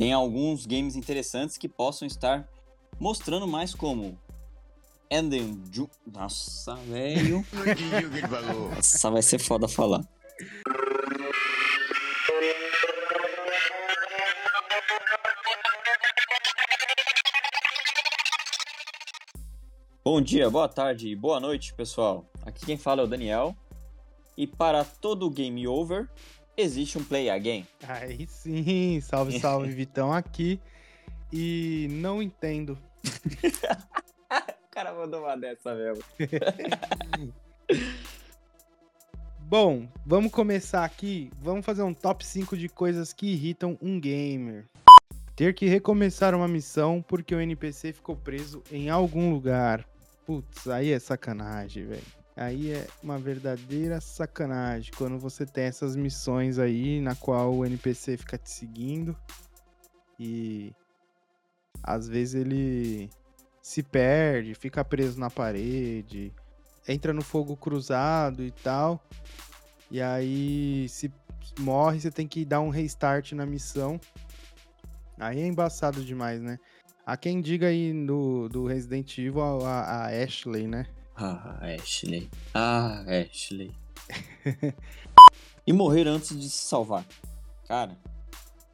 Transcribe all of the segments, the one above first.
tem alguns games interessantes que possam estar mostrando mais como Enden Ju... Nossa, velho. O. Nossa, vai ser foda falar. Bom dia, boa tarde e boa noite, pessoal. Aqui quem fala é o Daniel. E para todo game over, existe um play again. Aí sim, salve, salve, Vitão aqui. E não entendo. O cara mandou uma dessa mesmo. Bom, vamos começar aqui. Vamos fazer um top 5 de coisas que irritam um gamer. Ter que recomeçar uma missão porque o NPC ficou preso em algum lugar. Putz, aí é sacanagem, velho. Aí é uma verdadeira sacanagem quando você tem essas missões aí na qual o NPC fica te seguindo e às vezes ele se perde, fica preso na parede, entra no fogo cruzado e tal. E aí se morre, você tem que dar um restart na missão. Aí é embaçado demais, né? Há quem diga aí do, Resident Evil a, a Ashley, né? Ah, Ashley. Ah, Ashley. e morrer antes de se salvar. Cara,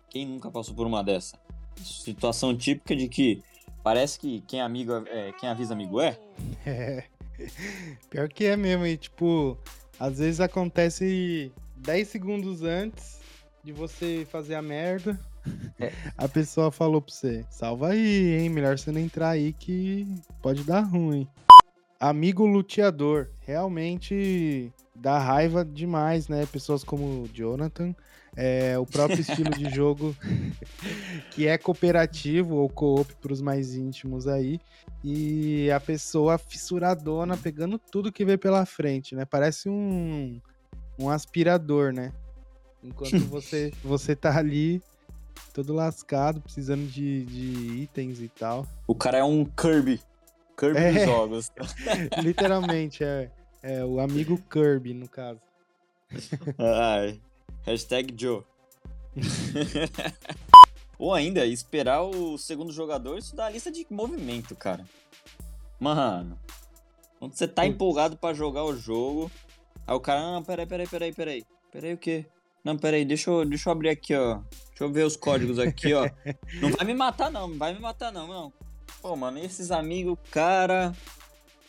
quem nunca passou por uma dessa? Situação típica de que parece que quem, amigo é, quem avisa amigo é. É. Pior que é mesmo, e tipo, às vezes acontece 10 segundos antes de você fazer a merda. É. A pessoa falou pra você: salva aí, hein? Melhor você não entrar aí que pode dar ruim. Amigo luteador, realmente dá raiva demais, né? Pessoas como o Jonathan, é, o próprio estilo de jogo que é cooperativo ou co-op pros mais íntimos aí. E a pessoa fissuradona pegando tudo que vê pela frente, né? Parece um, um aspirador, né? Enquanto você, você tá ali todo lascado, precisando de, de itens e tal. O cara é um Kirby. Kirby É. dos jogos. Literalmente, é, é o amigo Kirby, no caso. Ai. Hashtag Joe. Ou ainda, esperar o segundo jogador estudar a lista de movimento, cara. Mano. Quando você tá Putz. empolgado pra jogar o jogo, aí o cara, não, peraí, peraí, peraí, peraí. Peraí o quê? Não, peraí, deixa eu, deixa eu abrir aqui, ó. Deixa eu ver os códigos aqui, ó. Não vai me matar, não. Não vai me matar, não, não. Pô, mano, esses amigos, cara.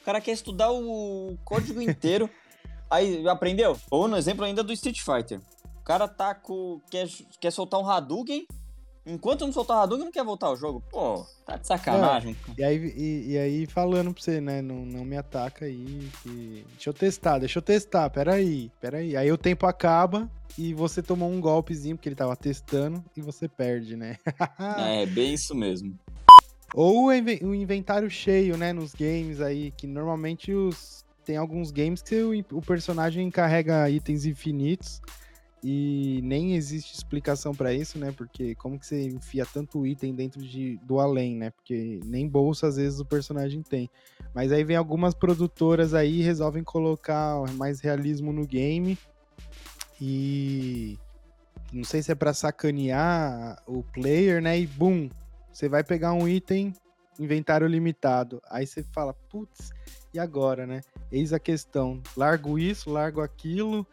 O cara quer estudar o código inteiro. Aí, aprendeu? Ou no exemplo ainda do Street Fighter. O cara tá com. Quer, quer soltar um Hadouken. Enquanto não soltar o Hadouken, não quer voltar ao jogo. Pô, tá de sacanagem. E aí, e, e aí falando pra você, né? Não, não me ataca aí. Que... Deixa eu testar, deixa eu testar. Peraí, peraí. Aí o tempo acaba e você tomou um golpezinho porque ele tava testando e você perde, né? É, bem isso mesmo. Ou o inven- o inventário cheio, né? Nos games aí, que normalmente os. Tem alguns games que o, o personagem carrega itens infinitos e nem existe explicação pra isso, né? Porque como que você enfia tanto item dentro de, do além, né? Porque nem bolsa às vezes o personagem tem. Mas aí vem algumas produtoras aí resolvem colocar mais realismo no game e não sei se é pra sacanear o player, né? E boom, você vai pegar um item inventário limitado. Aí você fala, putz, e agora, né? Eis a questão. Largo isso, largo aquilo,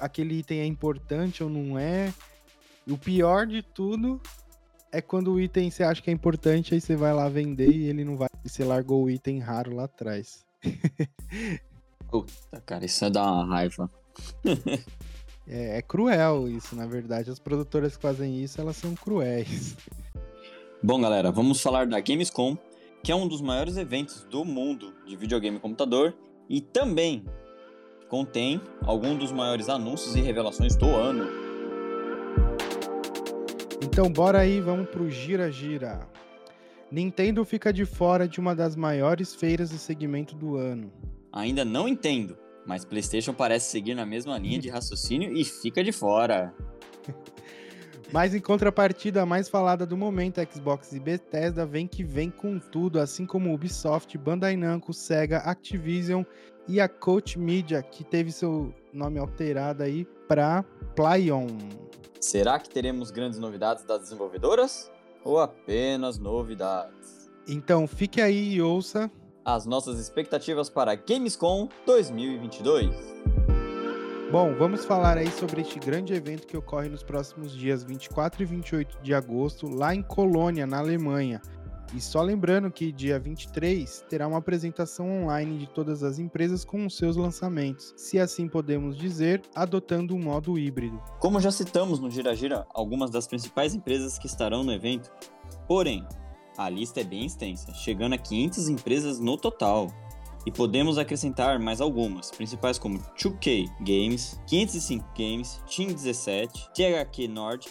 aquele item é importante ou não é. E o pior de tudo é quando o item você acha que é importante, aí você vai lá vender e ele não vai. E você largou o item raro lá atrás. Puta, cara, isso é dar uma raiva. É, é cruel isso, na verdade. As produtoras que fazem isso, elas são cruéis. Bom, galera, vamos falar da Gamescom, que é um dos maiores eventos do mundo de videogame e computador e também contém alguns dos maiores anúncios e revelações do ano. Então bora aí, vamos pro Gira Gira. Nintendo fica de fora de uma das maiores feiras de segmento do ano. Ainda não entendo, mas PlayStation parece seguir na mesma linha de raciocínio e fica de fora. Mas em contrapartida, a mais falada do momento, Xbox e Bethesda vem que vem com tudo, assim como Ubisoft, Bandai Namco, Sega, Activision e a Coach Media, que teve seu nome alterado aí para Playon. Será que teremos grandes novidades das desenvolvedoras? ou apenas novidades. Então fique aí e ouça as nossas expectativas para Gamescom 2022. Bom, vamos falar aí sobre este grande evento que ocorre nos próximos dias 24 e 28 de agosto, lá em Colônia, na Alemanha. E só lembrando que dia 23 terá uma apresentação online de todas as empresas com os seus lançamentos, se assim podemos dizer, adotando um modo híbrido. Como já citamos no Gira Gira, algumas das principais empresas que estarão no evento, porém, a lista é bem extensa, chegando a 500 empresas no total. E podemos acrescentar mais algumas, principais como 2K Games, 505 Games, Team 17, THQ Nordic,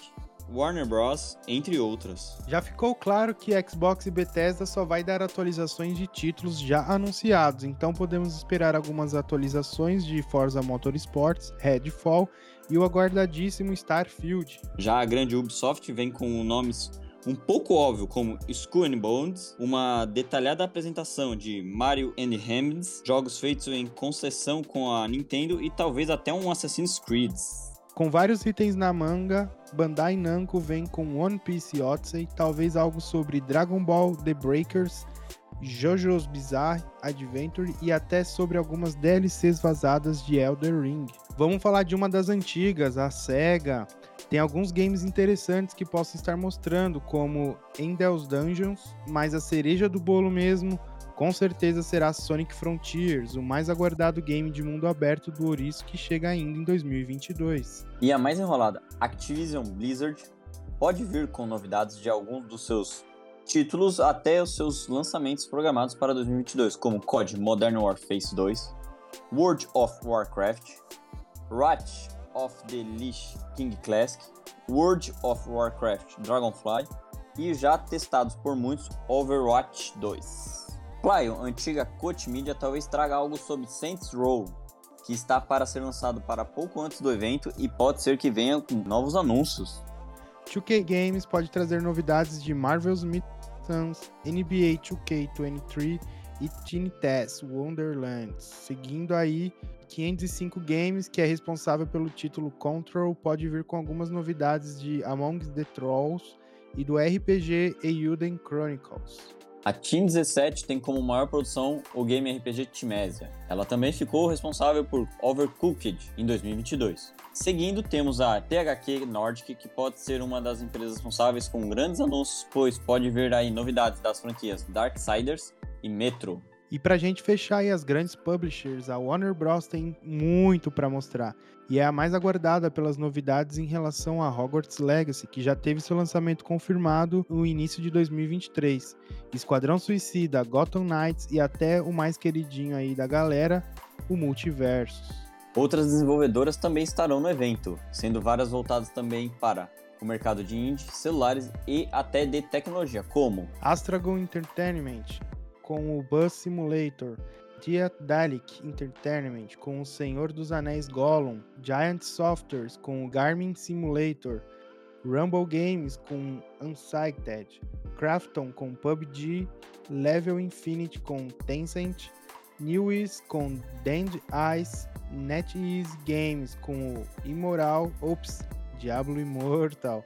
Warner Bros, entre outras. Já ficou claro que Xbox e Bethesda só vai dar atualizações de títulos já anunciados, então podemos esperar algumas atualizações de Forza Motorsports, Redfall e o aguardadíssimo Starfield. Já a grande Ubisoft vem com nomes um pouco óbvio como Skull and Bones, uma detalhada apresentação de Mario and Rabbids, jogos feitos em concessão com a Nintendo e talvez até um Assassin's Creed. Com vários itens na manga, Bandai Namco vem com One Piece Odyssey, talvez algo sobre Dragon Ball The Breakers, JoJo's Bizarre Adventure e até sobre algumas DLCs vazadas de Elder Ring. Vamos falar de uma das antigas, a SEGA. Tem alguns games interessantes que posso estar mostrando, como Endel's Dungeons, mas a cereja do bolo mesmo, com certeza será Sonic Frontiers, o mais aguardado game de mundo aberto do Ouriço que chega ainda em 2022. E a mais enrolada, Activision Blizzard pode vir com novidades de alguns dos seus títulos até os seus lançamentos programados para 2022, como COD Modern Warfare 2, World of Warcraft, Wrath of the Lich King Classic, World of Warcraft Dragonfly e já testados por muitos Overwatch 2. Clio, antiga Coach Media, talvez traga algo sobre Saints Row, que está para ser lançado para pouco antes do evento e pode ser que venha com novos anúncios. 2K Games pode trazer novidades de Marvel's NBA 2K23 e Teen Test Wonderlands. Seguindo aí, 505 Games, que é responsável pelo título Control, pode vir com algumas novidades de Among the Trolls e do RPG Euden Chronicles. A Team 17 tem como maior produção o game RPG Timésia. Ela também ficou responsável por Overcooked em 2022. Seguindo, temos a THQ Nordic, que pode ser uma das empresas responsáveis com grandes anúncios, pois pode vir aí novidades das franquias Darksiders e Metro. E pra gente fechar aí as grandes publishers, a Warner Bros tem muito para mostrar e é a mais aguardada pelas novidades em relação a Hogwarts Legacy, que já teve seu lançamento confirmado no início de 2023. Esquadrão Suicida, Gotham Knights e até o mais queridinho aí da galera, o Multiversos. Outras desenvolvedoras também estarão no evento, sendo várias voltadas também para o mercado de indie, celulares e até de tecnologia, como Astragon Entertainment, com o Bus Simulator, Daedalic Entertainment com o Senhor dos Anéis Gollum, Giant Softwares com o Garmin Simulator, Rumble Games com Unsighted, Crafton com PUBG, Level Infinite com Tencent, Newies com Dend Eyes, NetEase Games com o Immoral, Ops, Diablo Immortal,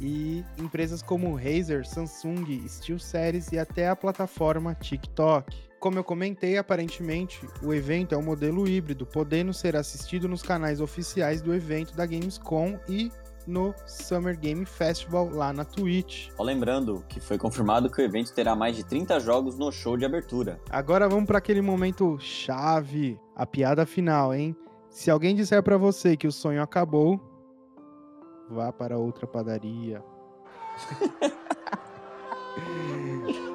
e empresas como Razer, Samsung, SteelSeries e até a plataforma TikTok. Como eu comentei, aparentemente o evento é um modelo híbrido, podendo ser assistido nos canais oficiais do evento da Gamescom e no Summer Game Festival lá na Twitch. Só lembrando que foi confirmado que o evento terá mais de 30 jogos no show de abertura. Agora vamos para aquele momento chave, a piada final, hein? Se alguém disser para você que o sonho acabou, vá para outra padaria.